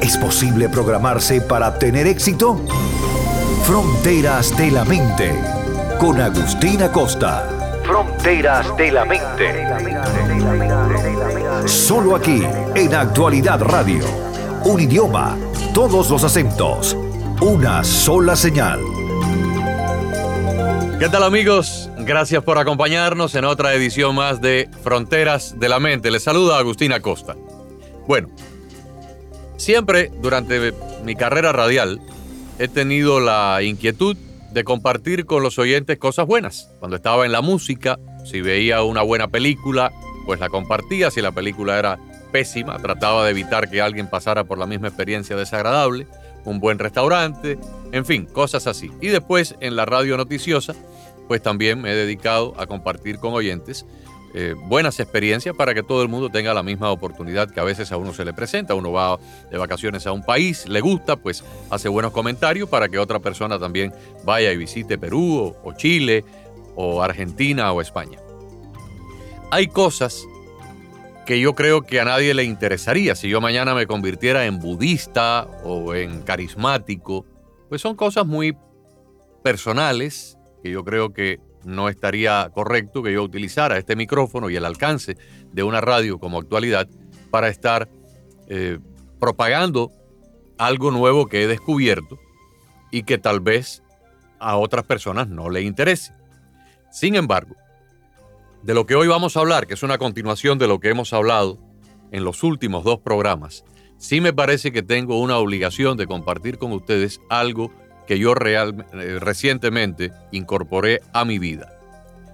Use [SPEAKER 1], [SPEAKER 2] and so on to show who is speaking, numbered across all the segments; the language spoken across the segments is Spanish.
[SPEAKER 1] ¿Es posible programarse para tener éxito? Fronteras de la Mente, con Agustina Costa. Fronteras de la Mente. Solo aquí, en Actualidad Radio. Un idioma, todos los acentos, una sola señal.
[SPEAKER 2] ¿Qué tal amigos? Gracias por acompañarnos en otra edición más de Fronteras de la Mente. Les saluda Agustina Costa. Bueno, siempre durante mi carrera radial he tenido la inquietud de compartir con los oyentes cosas buenas. Cuando estaba en la música, si veía una buena película, pues la compartía. Si la película era pésima, trataba de evitar que alguien pasara por la misma experiencia desagradable. Un buen restaurante, en fin, cosas así. Y después en la radio noticiosa, pues también me he dedicado a compartir con oyentes eh, buenas experiencias para que todo el mundo tenga la misma oportunidad que a veces a uno se le presenta. Uno va de vacaciones a un país, le gusta, pues hace buenos comentarios para que otra persona también vaya y visite Perú o, o Chile o Argentina o España. Hay cosas que yo creo que a nadie le interesaría si yo mañana me convirtiera en budista o en carismático. Pues son cosas muy personales que yo creo que no estaría correcto que yo utilizara este micrófono y el alcance de una radio como actualidad para estar eh, propagando algo nuevo que he descubierto y que tal vez a otras personas no le interese. Sin embargo, de lo que hoy vamos a hablar, que es una continuación de lo que hemos hablado en los últimos dos programas, sí me parece que tengo una obligación de compartir con ustedes algo que yo real, eh, recientemente incorporé a mi vida.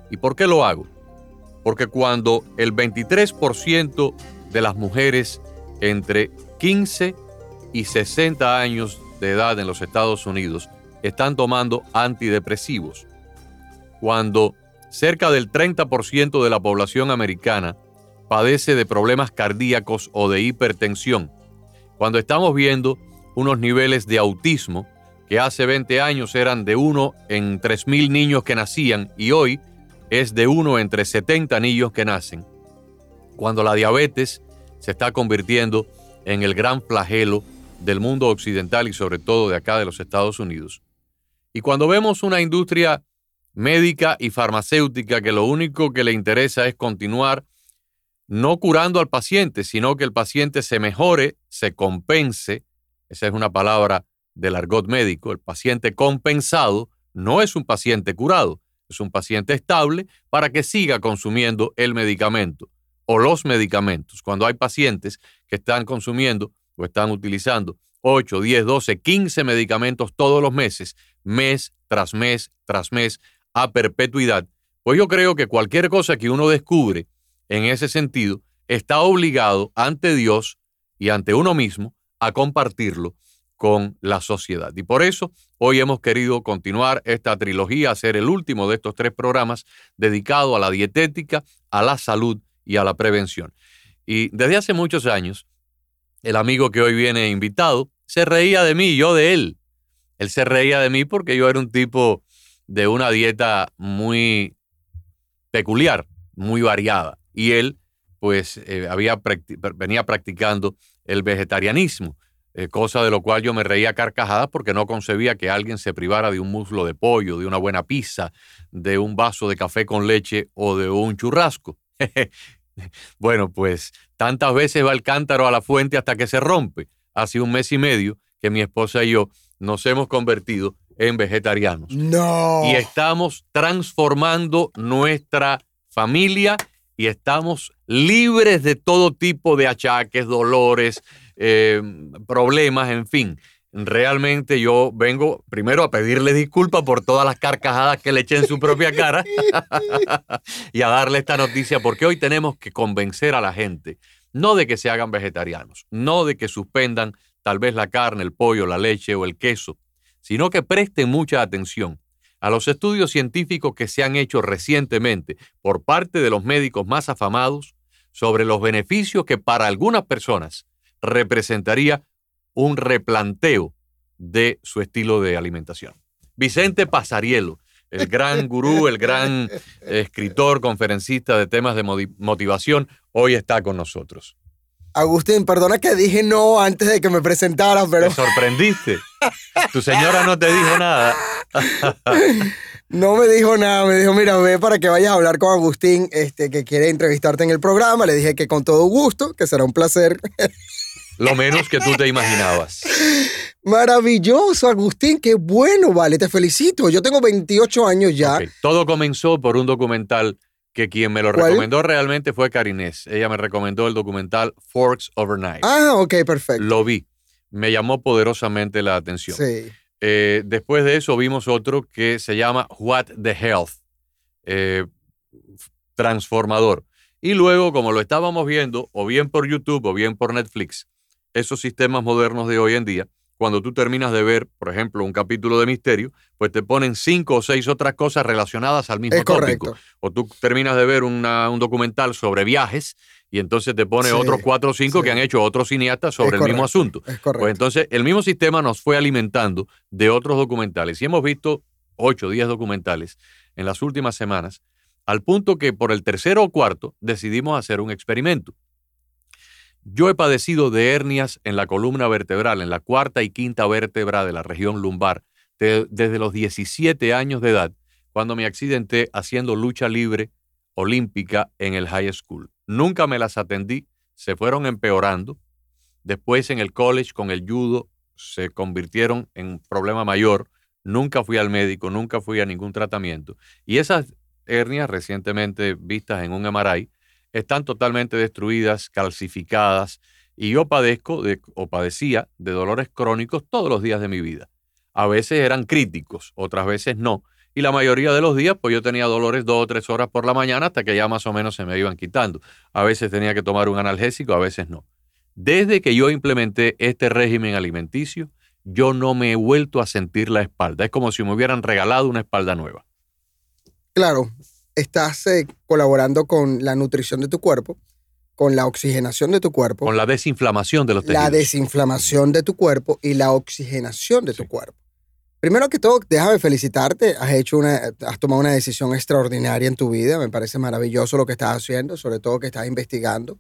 [SPEAKER 2] ¿Y por qué lo hago? Porque cuando el 23% de las mujeres entre 15 y 60 años de edad en los Estados Unidos están tomando antidepresivos, cuando cerca del 30% de la población americana padece de problemas cardíacos o de hipertensión, cuando estamos viendo unos niveles de autismo que hace 20 años eran de uno en 3.000 niños que nacían y hoy es de uno entre 70 niños que nacen. Cuando la diabetes se está convirtiendo en el gran flagelo del mundo occidental y sobre todo de acá de los Estados Unidos. Y cuando vemos una industria médica y farmacéutica que lo único que le interesa es continuar no curando al paciente, sino que el paciente se mejore, se compense, esa es una palabra del argot médico, el paciente compensado no es un paciente curado, es un paciente estable para que siga consumiendo el medicamento o los medicamentos. Cuando hay pacientes que están consumiendo o están utilizando 8, 10, 12, 15 medicamentos todos los meses, mes tras mes tras mes, a perpetuidad, pues yo creo que cualquier cosa que uno descubre en ese sentido está obligado ante Dios y ante uno mismo a compartirlo con la sociedad. Y por eso hoy hemos querido continuar esta trilogía, hacer el último de estos tres programas dedicado a la dietética, a la salud y a la prevención. Y desde hace muchos años, el amigo que hoy viene invitado se reía de mí, yo de él. Él se reía de mí porque yo era un tipo de una dieta muy peculiar, muy variada. Y él, pues, eh, había venía practicando el vegetarianismo. Eh, cosa de lo cual yo me reía carcajadas porque no concebía que alguien se privara de un muslo de pollo, de una buena pizza, de un vaso de café con leche o de un churrasco. bueno, pues tantas veces va el cántaro a la fuente hasta que se rompe. Hace un mes y medio que mi esposa y yo nos hemos convertido en vegetarianos.
[SPEAKER 3] No.
[SPEAKER 2] Y estamos transformando nuestra familia y estamos libres de todo tipo de achaques, dolores, eh, problemas, en fin. Realmente yo vengo primero a pedirle disculpas por todas las carcajadas que le eché en su propia cara y a darle esta noticia porque hoy tenemos que convencer a la gente, no de que se hagan vegetarianos, no de que suspendan tal vez la carne, el pollo, la leche o el queso, sino que presten mucha atención a los estudios científicos que se han hecho recientemente por parte de los médicos más afamados sobre los beneficios que para algunas personas representaría un replanteo de su estilo de alimentación. Vicente Pasarielo, el gran gurú, el gran escritor, conferencista de temas de motivación, hoy está con nosotros.
[SPEAKER 3] Agustín, perdona que dije no antes de que me presentaras, pero...
[SPEAKER 2] Te sorprendiste. Tu señora no te dijo nada.
[SPEAKER 3] No me dijo nada, me dijo, mira, ve para que vayas a hablar con Agustín, este, que quiere entrevistarte en el programa. Le dije que con todo gusto, que será un placer.
[SPEAKER 2] Lo menos que tú te imaginabas.
[SPEAKER 3] Maravilloso, Agustín, qué bueno, vale, te felicito. Yo tengo 28 años ya.
[SPEAKER 2] Todo comenzó por un documental que quien me lo recomendó realmente fue Karinés. Ella me recomendó el documental Forks Overnight.
[SPEAKER 3] Ah, ok, perfecto.
[SPEAKER 2] Lo vi. Me llamó poderosamente la atención. Sí. Eh, después de eso vimos otro que se llama What the Health, eh, transformador. Y luego, como lo estábamos viendo, o bien por YouTube o bien por Netflix, esos sistemas modernos de hoy en día, cuando tú terminas de ver, por ejemplo, un capítulo de misterio, pues te ponen cinco o seis otras cosas relacionadas al mismo tópico. O tú terminas de ver un documental sobre viajes y entonces te pone otros cuatro o cinco que han hecho otros cineastas sobre el mismo asunto. pues entonces el mismo sistema nos fue alimentando de otros documentales y hemos visto ocho, diez documentales en las últimas semanas, al punto que por el tercero o cuarto decidimos hacer un experimento. Yo he padecido de hernias en la columna vertebral, en la cuarta y quinta vértebra de la región lumbar, desde los 17 años de edad, cuando me accidenté haciendo lucha libre olímpica en el high school. Nunca me las atendí, se fueron empeorando. Después en el college con el judo se convirtieron en un problema mayor. Nunca fui al médico, nunca fui a ningún tratamiento. Y esas hernias recientemente vistas en un MRI están totalmente destruidas, calcificadas, y yo padezco de, o padecía de dolores crónicos todos los días de mi vida. A veces eran críticos, otras veces no. Y la mayoría de los días, pues yo tenía dolores dos o tres horas por la mañana hasta que ya más o menos se me iban quitando. A veces tenía que tomar un analgésico, a veces no. Desde que yo implementé este régimen alimenticio, yo no me he vuelto a sentir la espalda. Es como si me hubieran regalado una espalda nueva.
[SPEAKER 3] Claro, estás eh, colaborando con la nutrición de tu cuerpo, con la oxigenación de tu cuerpo.
[SPEAKER 2] Con la desinflamación de los tejidos.
[SPEAKER 3] La desinflamación de tu cuerpo y la oxigenación de tu cuerpo. Primero que todo, déjame felicitarte. Has hecho una, has tomado una decisión extraordinaria en tu vida. Me parece maravilloso lo que estás haciendo, sobre todo que estás investigando.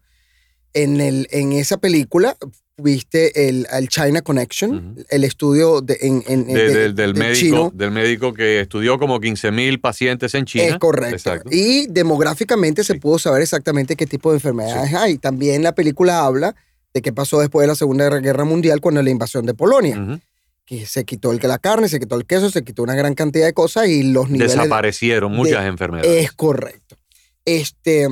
[SPEAKER 3] En, el, en esa película viste el, China Connection, el estudio de, en,
[SPEAKER 2] del, médico, del médico que estudió como 15 mil pacientes en China.
[SPEAKER 3] Es correcto. Y demográficamente se pudo saber exactamente qué tipo de enfermedades hay. También la película habla de qué pasó después de la Segunda Guerra Mundial con la invasión de Polonia. Que se quitó el, la carne, se quitó el queso, se quitó una gran cantidad de cosas y los niveles.
[SPEAKER 2] Desaparecieron muchas enfermedades.
[SPEAKER 3] Es correcto. Este,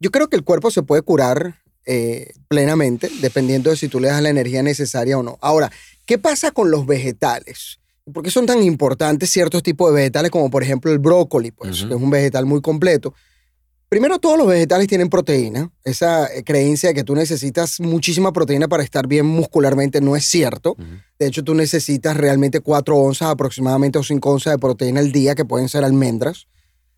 [SPEAKER 3] yo creo que el cuerpo se puede curar eh, plenamente, dependiendo de si tú le das la energía necesaria o no. Ahora, ¿qué pasa con los vegetales? ¿Por qué son tan importantes ciertos tipos de vegetales como por ejemplo el brócoli, pues, que es un vegetal muy completo? Primero, todos los vegetales tienen proteína. Esa eh, creencia de que tú necesitas muchísima proteína para estar bien muscularmente no es cierto. De hecho, tú necesitas realmente 4 onzas aproximadamente o 5 onzas de proteína al día, que pueden ser almendras.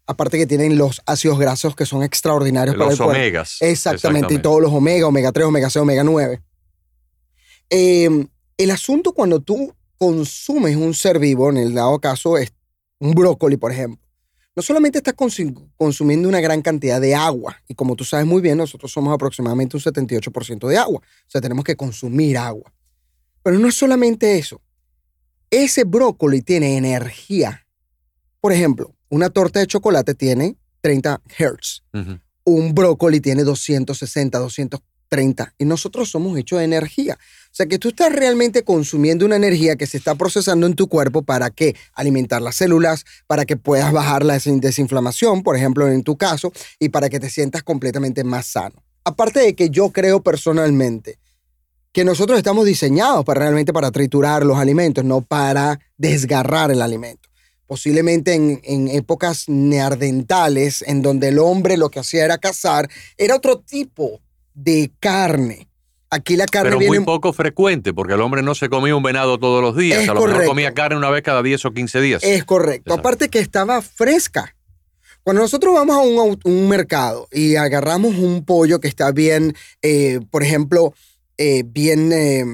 [SPEAKER 3] Aparte que tienen los ácidos grasos que son extraordinarios
[SPEAKER 2] para el cuerpo. omegas.
[SPEAKER 3] Exactamente, y todos los omega, omega 3, omega 6, omega 9. Em, el asunto cuando tú consumes un ser vivo, en el dado caso es un brócoli, por ejemplo, no solamente estás consumiendo una gran cantidad de agua, y como tú sabes muy bien, nosotros somos aproximadamente un 78% de agua, o sea, tenemos que consumir agua. Pero no es solamente eso. Ese brócoli tiene energía. Por ejemplo, una torta de chocolate tiene 30 Hz. Un brócoli tiene 260, 230. Y nosotros somos hechos de energía. O sea que tú estás realmente consumiendo una energía que se está procesando en tu cuerpo para que alimentar las células, para que puedas bajar la desinflamación, por ejemplo, en tu caso, y para que te sientas completamente más sano. Aparte de que yo creo personalmente que nosotros estamos diseñados para realmente para triturar los alimentos, no para desgarrar el alimento posiblemente en, épocas neardentales, en donde el hombre lo que hacía era cazar, era otro tipo de carne. Aquí la carne
[SPEAKER 2] Pero
[SPEAKER 3] viene
[SPEAKER 2] muy poco frecuente, porque el hombre no se comía un venado todos los días.
[SPEAKER 3] Es
[SPEAKER 2] a lo mejor
[SPEAKER 3] correcto.
[SPEAKER 2] comía carne una vez cada 10 o 15 días.
[SPEAKER 3] Es correcto.
[SPEAKER 2] Exacto.
[SPEAKER 3] Aparte que estaba fresca. Cuando nosotros vamos a un, un mercado y agarramos un pollo que está bien, eh, por ejemplo, eh, bien eh,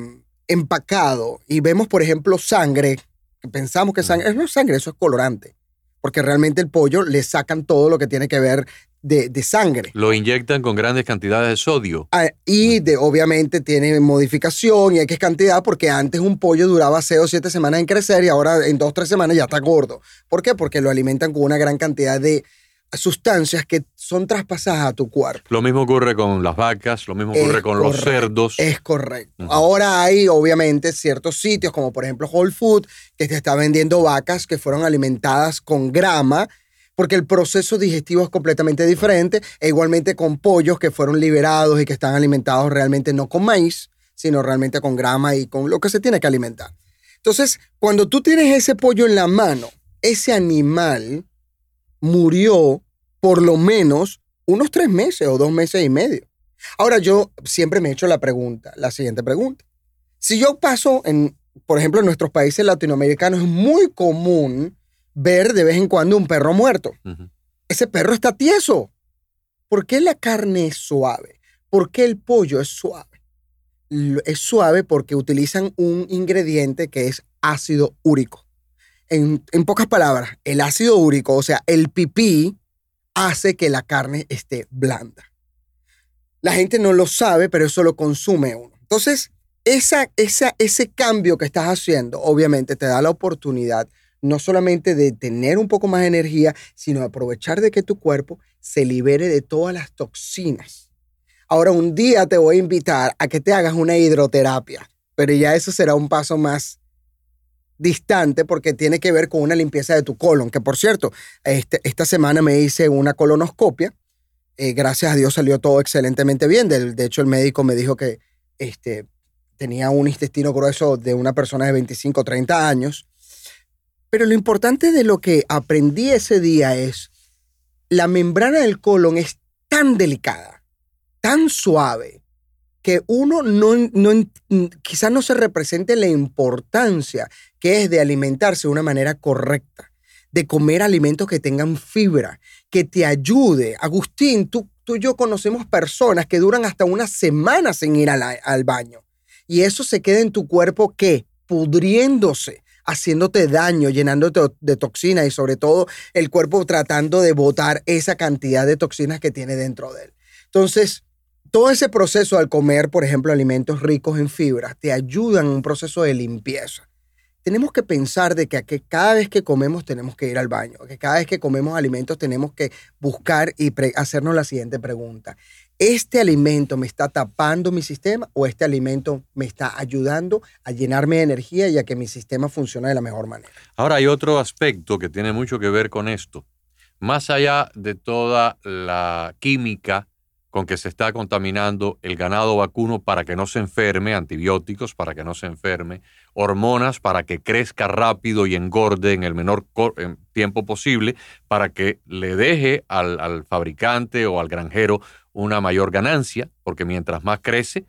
[SPEAKER 3] empacado y vemos, por ejemplo, sangre, que pensamos que sangre, no es sangre, eso es colorante, porque realmente el pollo le sacan todo lo que tiene que ver de, de sangre.
[SPEAKER 2] Lo inyectan con grandes cantidades de sodio.
[SPEAKER 3] Ah, y de, obviamente tiene modificación y X cantidad porque antes un pollo duraba 6 o 7 semanas en crecer y ahora en 2 o 3 semanas ya está gordo. ¿Por qué? Porque lo alimentan con una gran cantidad de sustancias que son traspasadas a tu cuerpo.
[SPEAKER 2] Lo mismo ocurre con las vacas, lo mismo ocurre
[SPEAKER 3] Es
[SPEAKER 2] con los cerdos.
[SPEAKER 3] Es correcto.
[SPEAKER 2] Ujú.
[SPEAKER 3] Ahora hay obviamente ciertos sitios como por ejemplo Whole Food que te está vendiendo vacas que fueron alimentadas con grama porque el proceso digestivo es completamente diferente e igualmente con pollos que fueron liberados y que están alimentados realmente no con maíz, sino realmente con grama y con lo que se tiene que alimentar. Entonces, cuando tú tienes ese pollo en la mano, ese animal murió por lo menos unos tres meses o dos meses y medio. Ahora yo siempre me he hecho la pregunta, la siguiente pregunta. Si yo paso en, por ejemplo, en nuestros países latinoamericanos es muy común ver de vez en cuando un perro muerto. Ese perro está tieso. ¿Por qué la carne es suave? ¿Por qué el pollo es suave? Es suave porque utilizan un ingrediente que es ácido úrico. En, pocas palabras, el ácido úrico, o sea, el pipí, hace que la carne esté blanda. La gente no lo sabe, pero eso lo consume uno. Entonces, esa, esa, ese cambio que estás haciendo, obviamente, te da la oportunidad no solamente de tener un poco más de energía, sino de aprovechar de que tu cuerpo se libere de todas las toxinas. Ahora, un día te voy a invitar a que te hagas una hidroterapia, pero ya eso será un paso más distante porque tiene que ver con una limpieza de tu colon, que por cierto, este, esta semana me hice una colonoscopia. Eh, gracias a Dios salió todo excelentemente bien. De, hecho, el médico me dijo que este, tenía un intestino grueso de una persona de 25 o 30 años. Pero lo importante de lo que aprendí ese día es, la membrana del colon es tan delicada, tan suave, que uno no, no quizás no se represente la importancia que es de alimentarse de una manera correcta, de comer alimentos que tengan fibra, que te ayude. Agustín, tú, tú y yo conocemos personas que duran hasta una semana sin ir al, baño. Y eso se queda en tu cuerpo, ¿qué? Pudriéndose, haciéndote daño, llenándote de toxinas y sobre todo el cuerpo tratando de botar esa cantidad de toxinas que tiene dentro de él. Entonces, todo ese proceso al comer, por ejemplo, alimentos ricos en fibras, te ayudan en un proceso de limpieza. Tenemos que pensar de que, que cada vez que comemos tenemos que ir al baño, que cada vez que comemos alimentos tenemos que buscar y hacernos la siguiente pregunta. ¿Este alimento me está tapando mi sistema o este alimento me está ayudando a llenarme de energía y a que mi sistema funcione de la mejor manera?
[SPEAKER 2] Ahora hay otro aspecto que tiene mucho que ver con esto. Más allá de toda la química con que se está contaminando el ganado vacuno para que no se enferme, antibióticos para que no se enferme, hormonas para que crezca rápido y engorde en el menor tiempo posible, para que le deje al, fabricante o al granjero una mayor ganancia, porque mientras más crece,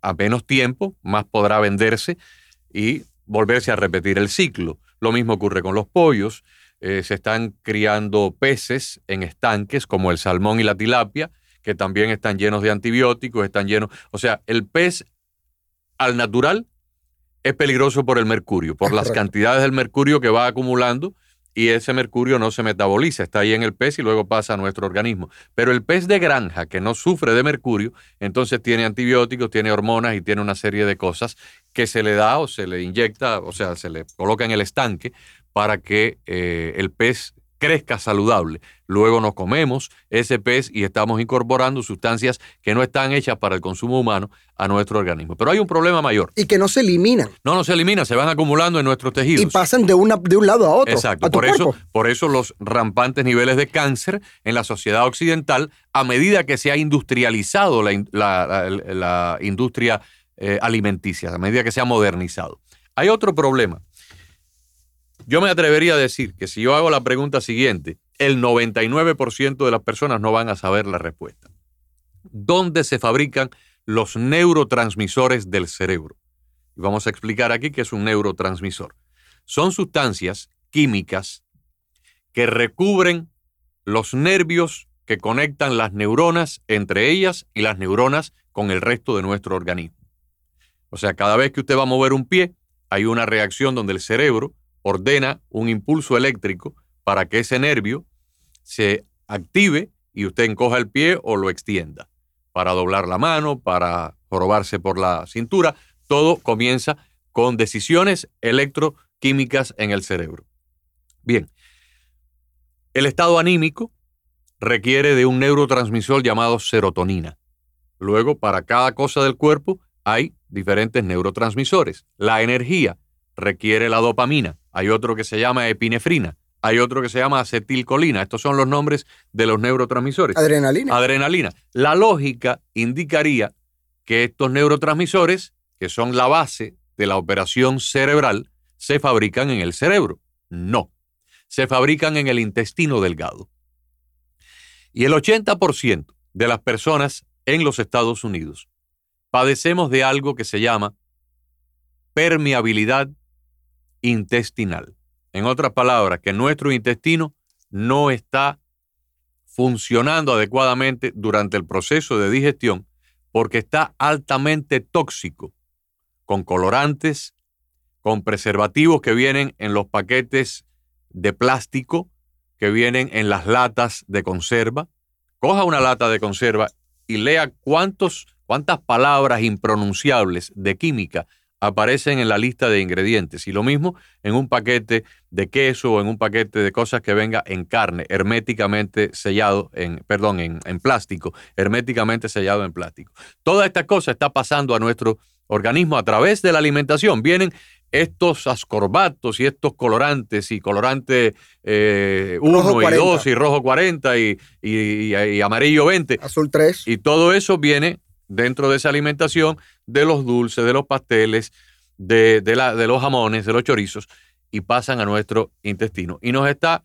[SPEAKER 2] a menos tiempo, más podrá venderse y volverse a repetir el ciclo. Lo mismo ocurre con los pollos. Eh, se están criando peces en estanques como el salmón y la tilapia, que también están llenos de antibióticos, están llenos, o sea, el pez al natural es peligroso por el mercurio, por
[SPEAKER 3] Es
[SPEAKER 2] las
[SPEAKER 3] correcto.
[SPEAKER 2] cantidades del mercurio que va acumulando y ese mercurio no se metaboliza, está ahí en el pez y luego pasa a nuestro organismo. Pero el pez de granja que no sufre de mercurio, entonces tiene antibióticos, tiene hormonas y tiene una serie de cosas que se le da o se le inyecta, o sea, se le coloca en el estanque para que eh, el pez crezca saludable. Luego nos comemos ese pez y estamos incorporando sustancias que no están hechas para el consumo humano a nuestro organismo. Pero hay un problema mayor.
[SPEAKER 3] Y que no se eliminan
[SPEAKER 2] No, no se eliminan, se van acumulando en nuestros tejidos.
[SPEAKER 3] y pasan de, una, de un lado a otro.
[SPEAKER 2] Exacto,
[SPEAKER 3] a tu
[SPEAKER 2] por eso, por eso los rampantes niveles de cáncer en la sociedad occidental, a medida que se ha industrializado la, in- la- la- la industria eh, alimenticia, a medida que se ha modernizado. Hay otro problema. Yo me atrevería a decir que si yo hago la pregunta siguiente, el 99% de las personas no van a saber la respuesta. ¿Dónde se fabrican los neurotransmisores del cerebro. Y vamos a explicar aquí qué es un neurotransmisor. Son sustancias químicas que recubren los nervios que conectan las neuronas entre ellas y las neuronas con el resto de nuestro organismo. O sea, cada vez que usted va a mover un pie, hay una reacción donde el cerebro ordena un impulso eléctrico para que ese nervio se active y usted encoja el pie o lo extienda. Para doblar la mano, para jorobarse por la cintura, todo comienza con decisiones electroquímicas en el cerebro. Bien, el estado anímico requiere de un neurotransmisor llamado serotonina. Luego, para cada cosa del cuerpo hay diferentes neurotransmisores. La energía requiere la dopamina. Hay otro que se llama epinefrina. Hay otro que se llama acetilcolina. Estos son los nombres de los neurotransmisores.
[SPEAKER 3] Adrenalina.
[SPEAKER 2] Adrenalina. La lógica indicaría que estos neurotransmisores, que son la base de la operación cerebral, se fabrican en el cerebro. No. Se fabrican en el intestino delgado. Y el 80% de las personas en los Estados Unidos padecemos de algo que se llama permeabilidad intestinal. En otras palabras, que nuestro intestino no está funcionando adecuadamente durante el proceso de digestión porque está altamente tóxico, con colorantes, con preservativos que vienen en los paquetes de plástico, que vienen en las latas de conserva. Coja una lata de conserva y lea cuántos, cuántas palabras impronunciables de química aparecen en la lista de ingredientes. Y lo mismo en un paquete de queso o en un paquete de cosas que venga en carne, herméticamente sellado, en, perdón, en, en plástico, herméticamente sellado en plástico. Toda esta cosa está pasando a nuestro organismo a través de la alimentación. Vienen estos ascorbatos y estos colorantes y colorante 1 eh, y 2 y rojo 40 y, y, amarillo 20.
[SPEAKER 3] Azul 3.
[SPEAKER 2] Y todo eso viene dentro de esa alimentación de los dulces, de los pasteles, de, la, de los jamones, de los chorizos, y pasan a nuestro intestino. Y nos está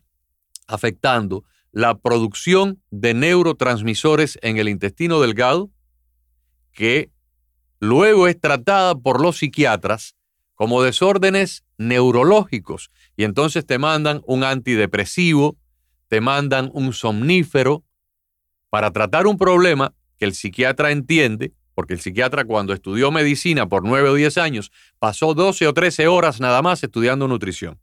[SPEAKER 2] afectando la producción de neurotransmisores en el intestino delgado, que luego es tratada por los psiquiatras como desórdenes neurológicos. Y entonces te mandan un antidepresivo, te mandan un somnífero para tratar un problema que el psiquiatra entiende, porque el psiquiatra cuando estudió medicina por nueve o diez años, pasó 12 o 13 horas nada más estudiando nutrición.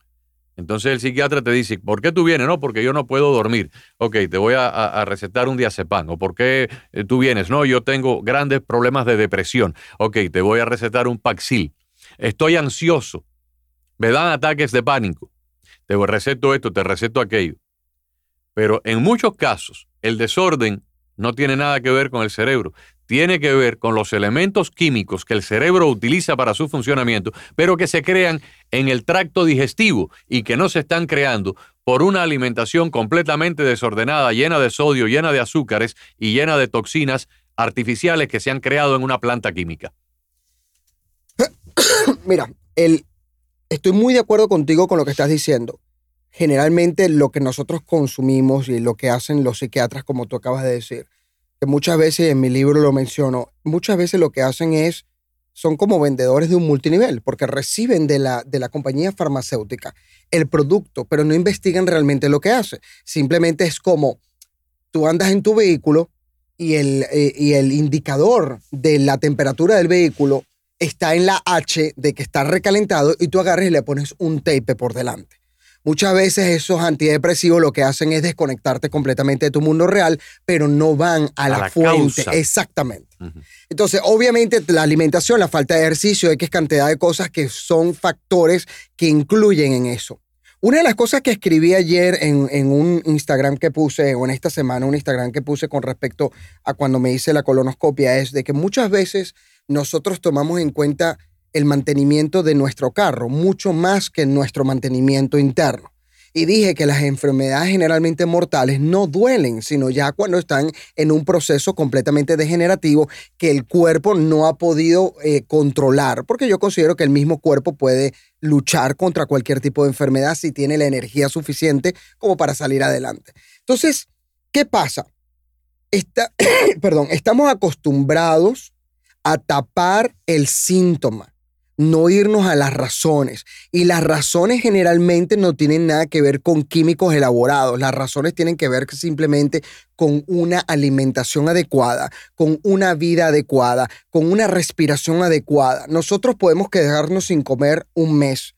[SPEAKER 2] Entonces el psiquiatra te dice, ¿por qué tú vienes? No, porque yo no puedo dormir. Ok, te voy a, recetar un diazepam. ¿O por qué eh, tú vienes? No, yo tengo grandes problemas de depresión. Ok, te voy a recetar un Paxil. Estoy ansioso. Me dan ataques de pánico. Te receto esto, te receto aquello. Pero en muchos casos, el desorden no tiene nada que ver con el cerebro. Tiene que ver con los elementos químicos que el cerebro utiliza para su funcionamiento, pero que se crean en el tracto digestivo y que no se están creando por una alimentación completamente desordenada, llena de sodio, llena de azúcares y llena de toxinas artificiales que se han creado en una planta química.
[SPEAKER 3] Mira, estoy muy de acuerdo contigo con lo que estás diciendo. Generalmente lo que nosotros consumimos y lo que hacen los psiquiatras, como tú acabas de decir, que muchas veces en mi libro lo menciono, muchas veces lo que hacen es, son como vendedores de un multinivel, porque reciben de la, de la compañía farmacéutica el producto, pero no investigan realmente lo que hace. Simplemente es como tú andas en tu vehículo y el, eh, y el indicador de la temperatura del vehículo está en la H de que está recalentado y tú agarres y le pones un tape por delante. Muchas veces esos antidepresivos lo que hacen es desconectarte completamente de tu mundo real, pero no van a, la, fuente. Exactamente. Entonces, obviamente, la alimentación, la falta de ejercicio, X cantidad de cosas que son factores que incluyen en eso. Una de las cosas que escribí ayer en, en, un Instagram que puse, o en esta semana, un Instagram que puse con respecto a cuando me hice la colonoscopia, es de que muchas veces nosotros tomamos en cuenta el mantenimiento de nuestro carro, mucho más que nuestro mantenimiento interno. Y dije que las enfermedades generalmente mortales no duelen, sino ya cuando están en un proceso completamente degenerativo que el cuerpo no ha podido eh, controlar, porque yo considero que el mismo cuerpo puede luchar contra cualquier tipo de enfermedad si tiene la energía suficiente como para salir adelante. Entonces, ¿qué pasa? perdón, estamos acostumbrados a tapar el síntoma, no irnos a las razones. Y las razones generalmente no tienen nada que ver con químicos elaborados, las razones tienen que ver simplemente con una alimentación adecuada, con una vida adecuada, con una respiración adecuada. Nosotros podemos quedarnos sin comer un mes,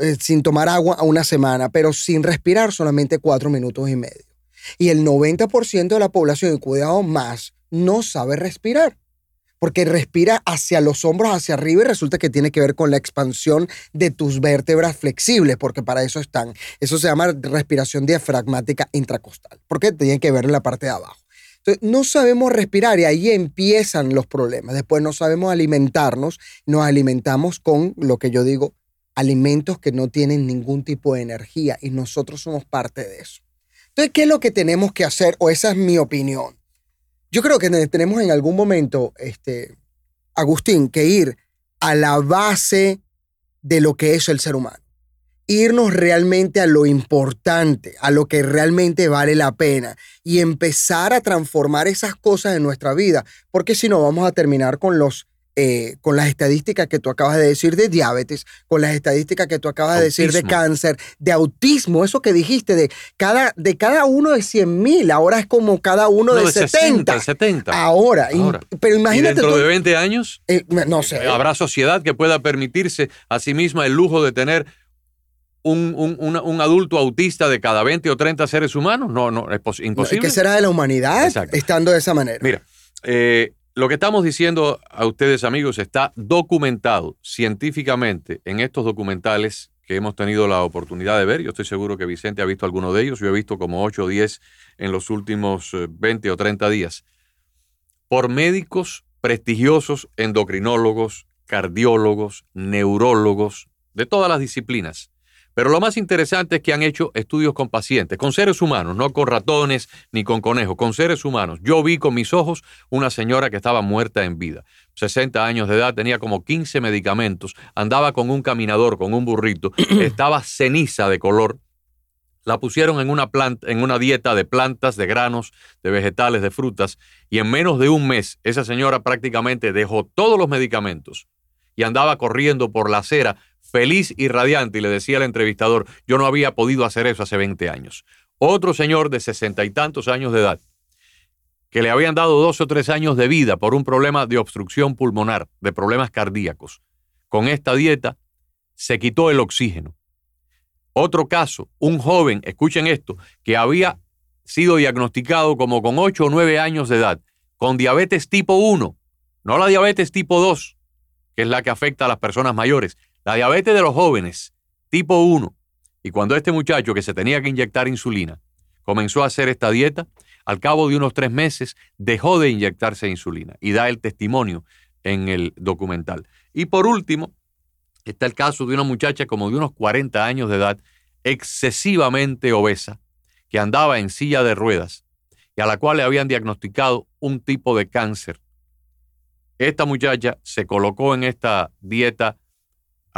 [SPEAKER 3] eh, sin tomar agua una semana, pero sin respirar solamente cuatro minutos y medio. Y el 90% de la población, y cuidado más, no sabe respirar. Porque respira hacia los hombros, hacia arriba y resulta que tiene que ver con la expansión de tus vértebras flexibles, porque para eso están. Eso se llama respiración diafragmática intracostal, porque tiene que ver en la parte de abajo. Entonces, no sabemos respirar y ahí empiezan los problemas. Después no sabemos alimentarnos, nos alimentamos con lo que yo digo, alimentos que no tienen ningún tipo de energía y nosotros somos parte de eso. Entonces, ¿qué es lo que tenemos que hacer? O esa es mi opinión. Yo creo que tenemos en algún momento, este, Agustín, que ir a la base de lo que es el ser humano. Irnos realmente a lo importante, a lo que realmente vale la pena y empezar a transformar esas cosas en nuestra vida, porque si no vamos a terminar con los eh, con las estadísticas que tú acabas de decir de diabetes, con las estadísticas que tú acabas de decir de cáncer, de autismo, eso que dijiste, de cada, de cada uno de 100 mil, ahora es como cada uno de, 70.
[SPEAKER 2] 70.
[SPEAKER 3] Ahora, pero imagínate.
[SPEAKER 2] ¿Y dentro de 20 años?
[SPEAKER 3] Eh, no sé.
[SPEAKER 2] ¿Habrá sociedad que pueda permitirse a sí misma el lujo de tener un, un, adulto autista de cada 20 o 30 seres humanos? No, no, es imposible.
[SPEAKER 3] ¿Qué será de la humanidad estando de esa manera?
[SPEAKER 2] Mira, eh, lo que estamos diciendo a ustedes, amigos, está documentado científicamente en estos documentales que hemos tenido la oportunidad de ver. Yo estoy seguro que Vicente ha visto alguno de ellos. Yo he visto como 8 o 10 en los últimos 20 eh, o 30 días. Por médicos prestigiosos, endocrinólogos, cardiólogos, neurólogos, de todas las disciplinas, pero lo más interesante es que han hecho estudios con pacientes, con seres humanos, no con ratones ni con conejos, con seres humanos. Yo vi con mis ojos una señora que estaba muerta en vida, 60 años de edad, tenía como 15 medicamentos, andaba con un caminador, con un burrito, estaba ceniza de color. La pusieron en una, planta, en una dieta de plantas, de granos, de vegetales, de frutas, y en menos de un mes esa señora prácticamente dejó todos los medicamentos y andaba corriendo por la acera feliz y radiante, y le decía al entrevistador, yo no había podido hacer eso hace 20 años. Otro señor de sesenta y tantos años de edad, que le habían dado dos o tres años de vida por un problema de obstrucción pulmonar, de problemas cardíacos. Con esta dieta se quitó el oxígeno. Otro caso, un joven, escuchen esto, que había sido diagnosticado como con 8 o 9 años de edad, con diabetes tipo 1, no la diabetes tipo 2, que es la que afecta a las personas mayores, la diabetes de los jóvenes, tipo 1. Y cuando este muchacho que se tenía que inyectar insulina comenzó a hacer esta dieta, al cabo de unos tres meses dejó de inyectarse insulina y da el testimonio en el documental. Y por último, está el caso de una muchacha como de unos 40 años de edad, excesivamente obesa, que andaba en silla de ruedas y a la cual le habían diagnosticado un tipo de cáncer. Esta muchacha se colocó en esta dieta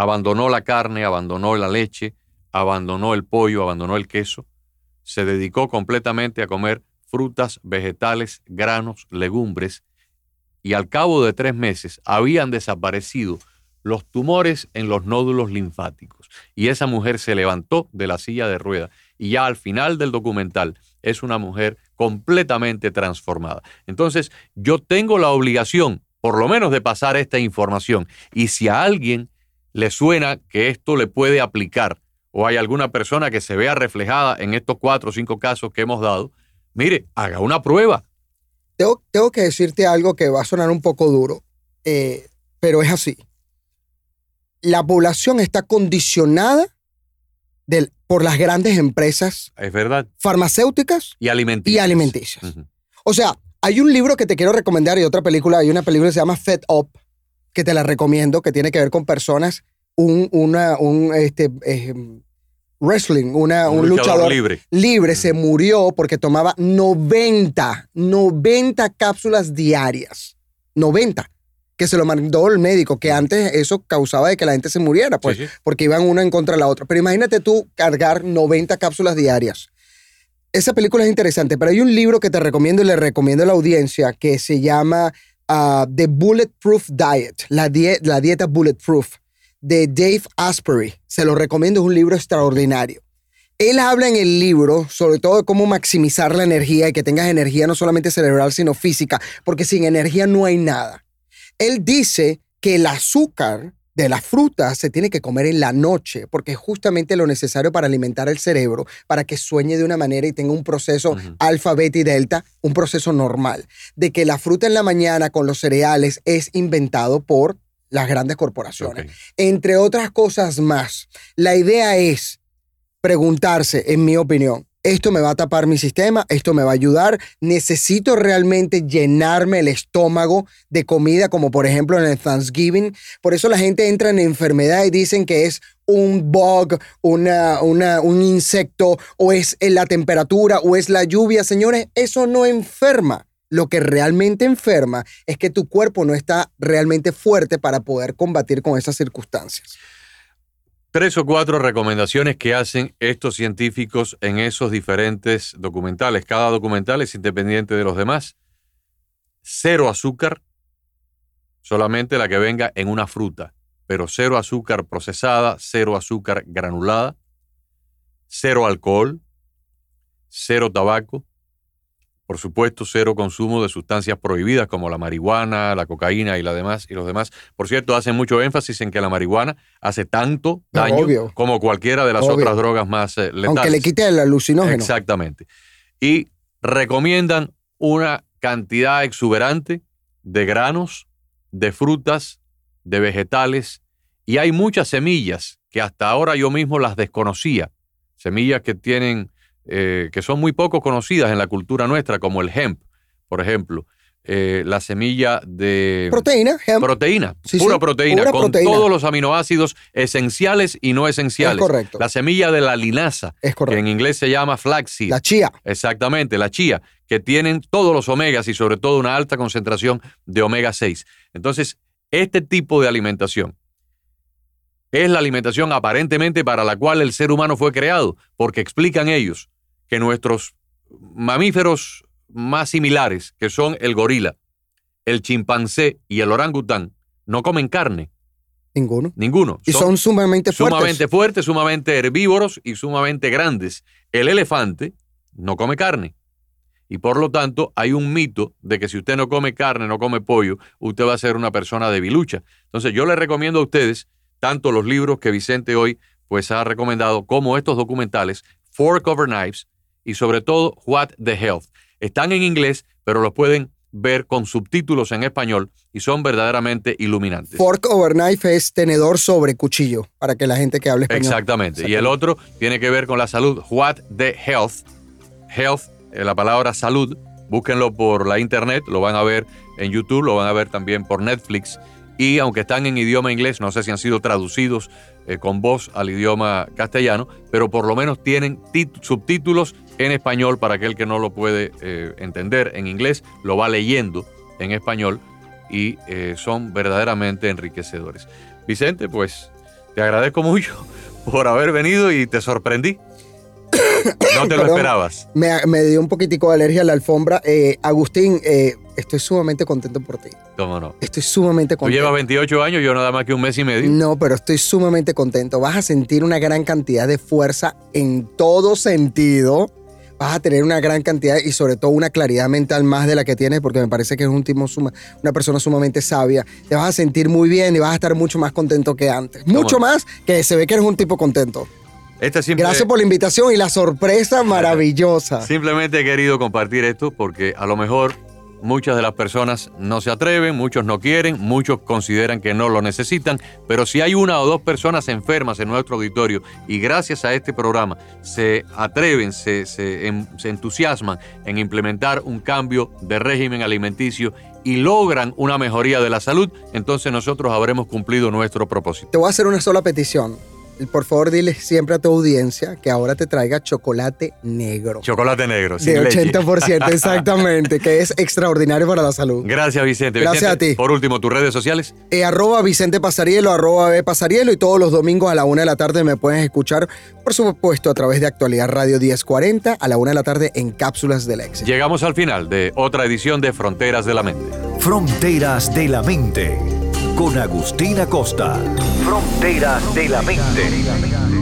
[SPEAKER 2] abandonó la carne, abandonó la leche, abandonó el pollo, abandonó el queso, se dedicó completamente a comer frutas, vegetales, granos, legumbres, y al cabo de tres meses habían desaparecido los tumores en los nódulos linfáticos. Y esa mujer se levantó de la silla de rueda y ya al final del documental es una mujer completamente transformada. Entonces, yo tengo la obligación, por lo menos, de pasar esta información. Y si a alguien le suena que esto le puede aplicar o hay alguna persona que se vea reflejada en estos cuatro o cinco casos que hemos dado, mire, haga una prueba.
[SPEAKER 3] Tengo, tengo que decirte algo que va a sonar un poco duro, eh, pero es así. La población está condicionada del, por las grandes empresas
[SPEAKER 2] es verdad.
[SPEAKER 3] farmacéuticas
[SPEAKER 2] y alimenticias.
[SPEAKER 3] Y alimenticias. O sea, hay un libro que te quiero recomendar y otra película, hay una película que se llama Fed Up, que te la recomiendo, que tiene que ver con personas, un, una, un este, eh, wrestling, una, un, luchador, libre. libre se murió porque tomaba 90, 90 cápsulas diarias. 90 que se lo mandó el médico, que antes eso causaba de que la gente se muriera, pues, porque iban una en contra de la otra. Pero imagínate tú cargar 90 cápsulas diarias. Esa película es interesante, pero hay un libro que te recomiendo y le recomiendo a la audiencia que se llama ah, The Bulletproof Diet, la, die- la dieta Bulletproof, de Dave Asprey. Se lo recomiendo, es un libro extraordinario. Él habla en el libro sobre todo de cómo maximizar la energía y que tengas energía no solamente cerebral, sino física, porque sin energía no hay nada. Él dice que el azúcar de la fruta se tiene que comer en la noche, porque es justamente lo necesario para alimentar el cerebro, para que sueñe de una manera y tenga un proceso alfa, beta y delta, un proceso normal. De que la fruta en la mañana con los cereales es inventado por las grandes corporaciones entre otras cosas más. La idea es preguntarse, en mi opinión, ¿esto me va a tapar mi sistema? ¿Esto me va a ayudar? ¿Necesito realmente llenarme el estómago de comida como por ejemplo en el Thanksgiving? Por eso la gente entra en enfermedad y dicen que es un bug, una, una- un insecto, o es la temperatura, o es la lluvia. Señores, eso no enferma. Lo que realmente enferma es que tu cuerpo no está realmente fuerte para poder combatir con esas circunstancias.
[SPEAKER 2] Tres o cuatro recomendaciones que hacen estos científicos en esos diferentes documentales. Cada documental es independiente de los demás. Cero azúcar, solamente la que venga en una fruta, pero cero azúcar procesada, cero azúcar granulada, cero alcohol, cero tabaco, por supuesto, cero consumo de sustancias prohibidas como la marihuana, la cocaína y la demás y los demás. Por cierto, hacen mucho énfasis en que la marihuana hace tanto
[SPEAKER 3] No,
[SPEAKER 2] daño
[SPEAKER 3] obvio.
[SPEAKER 2] como cualquiera de las
[SPEAKER 3] Obvio.
[SPEAKER 2] otras drogas más eh, letales.
[SPEAKER 3] Aunque le quite el alucinógeno.
[SPEAKER 2] Exactamente. Y recomiendan una cantidad exuberante de granos, de frutas, de vegetales y hay muchas semillas que hasta ahora yo mismo las desconocía. Semillas que tienen, eh, que son muy poco conocidas en la cultura nuestra, como el hemp, por ejemplo. Eh, la semilla de
[SPEAKER 3] Proteína, hemp,
[SPEAKER 2] proteína,
[SPEAKER 3] Sí,
[SPEAKER 2] pura
[SPEAKER 3] sí,
[SPEAKER 2] proteína,
[SPEAKER 3] pura
[SPEAKER 2] con
[SPEAKER 3] proteína.
[SPEAKER 2] todos los aminoácidos esenciales y no esenciales.
[SPEAKER 3] Es correcto.
[SPEAKER 2] La semilla de la linaza,
[SPEAKER 3] es
[SPEAKER 2] que en inglés se llama flaxseed.
[SPEAKER 3] La chía.
[SPEAKER 2] Exactamente, la chía, que tienen todos los omegas y sobre todo una alta concentración de omega 6. Entonces, este tipo de alimentación es la alimentación aparentemente para la cual el ser humano fue creado, porque explican ellos que nuestros mamíferos más similares, que son el gorila, el chimpancé y el orangután, no comen carne,
[SPEAKER 3] Ninguno.
[SPEAKER 2] ninguno.
[SPEAKER 3] Y son, sumamente fuertes.
[SPEAKER 2] sumamente fuertes, sumamente herbívoros y sumamente grandes. El elefante no come carne. Y por lo tanto, hay un mito de que si usted no come carne, no come pollo, usted va a ser una persona debilucha. Entonces, yo les recomiendo a ustedes tanto los libros que Vicente hoy pues ha recomendado como estos documentales, Four Cover Knives y sobre todo What the Health. Están en inglés, pero los pueden ver con subtítulos en español y son verdaderamente iluminantes.
[SPEAKER 3] Fork over knife es tenedor sobre cuchillo, para que la gente que hable español.
[SPEAKER 2] Exactamente. Y el otro tiene que ver con la salud. What the Health. Health, eh, la palabra salud. Búsquenlo por la internet, lo van a ver en YouTube, lo van a ver también por Netflix. Y aunque están en idioma inglés, no sé si han sido traducidos eh, con voz al idioma castellano, pero por lo menos tienen subtítulos en español para aquel que no lo puede eh, entender en inglés, lo va leyendo en español y eh, son verdaderamente enriquecedores. Vicente, pues te agradezco mucho por haber venido y te sorprendí. No te lo
[SPEAKER 3] Perdón.
[SPEAKER 2] esperabas.
[SPEAKER 3] Me, me dio un poquitico de alergia a la alfombra. Agustín, eh, estoy sumamente contento por ti.
[SPEAKER 2] ¿Cómo no?
[SPEAKER 3] Estoy sumamente
[SPEAKER 2] Tú
[SPEAKER 3] contento.
[SPEAKER 2] llevas 28 años, yo nada más que un mes y medio.
[SPEAKER 3] No, pero estoy sumamente contento. Vas a sentir una gran cantidad de fuerza en todo sentido. Vas a tener una gran cantidad y sobre todo una claridad mental más de la que tienes, porque me parece que es un tipo suma- una persona sumamente sabia. Te vas a sentir muy bien y vas a estar mucho más contento que antes. Mucho
[SPEAKER 2] no?
[SPEAKER 3] más que se ve que eres un tipo contento.
[SPEAKER 2] Simple-
[SPEAKER 3] Gracias por la invitación y la sorpresa maravillosa.
[SPEAKER 2] Simplemente he querido compartir esto porque a lo mejor muchas de las personas no se atreven, muchos no quieren, muchos consideran que no lo necesitan, pero si hay una o dos personas enfermas en nuestro auditorio y gracias a este programa se atreven, se, se en- se entusiasman en implementar un cambio de régimen alimenticio y logran una mejoría de la salud, entonces nosotros habremos cumplido nuestro propósito.
[SPEAKER 3] Te voy a hacer una sola petición. Por favor dile siempre a tu audiencia que ahora te traiga chocolate negro.
[SPEAKER 2] Chocolate negro, sin
[SPEAKER 3] de
[SPEAKER 2] leche.
[SPEAKER 3] 80%, exactamente, que es extraordinario para la salud.
[SPEAKER 2] Gracias, Vicente.
[SPEAKER 3] Gracias
[SPEAKER 2] Vicente,
[SPEAKER 3] a ti.
[SPEAKER 2] Por último, tus redes sociales.
[SPEAKER 3] Eh, arroba Vicente Pasarielo, arroba B Pasarielo y todos los domingos a la una de la tarde me puedes escuchar, por supuesto, a través de Actualidad Radio 1040 a la una de la tarde en Cápsulas del Éxito.
[SPEAKER 2] Llegamos al final de otra edición de Fronteras de la Mente.
[SPEAKER 1] Fronteras de la Mente con Agustín Acosta. Fronteras de la Mente.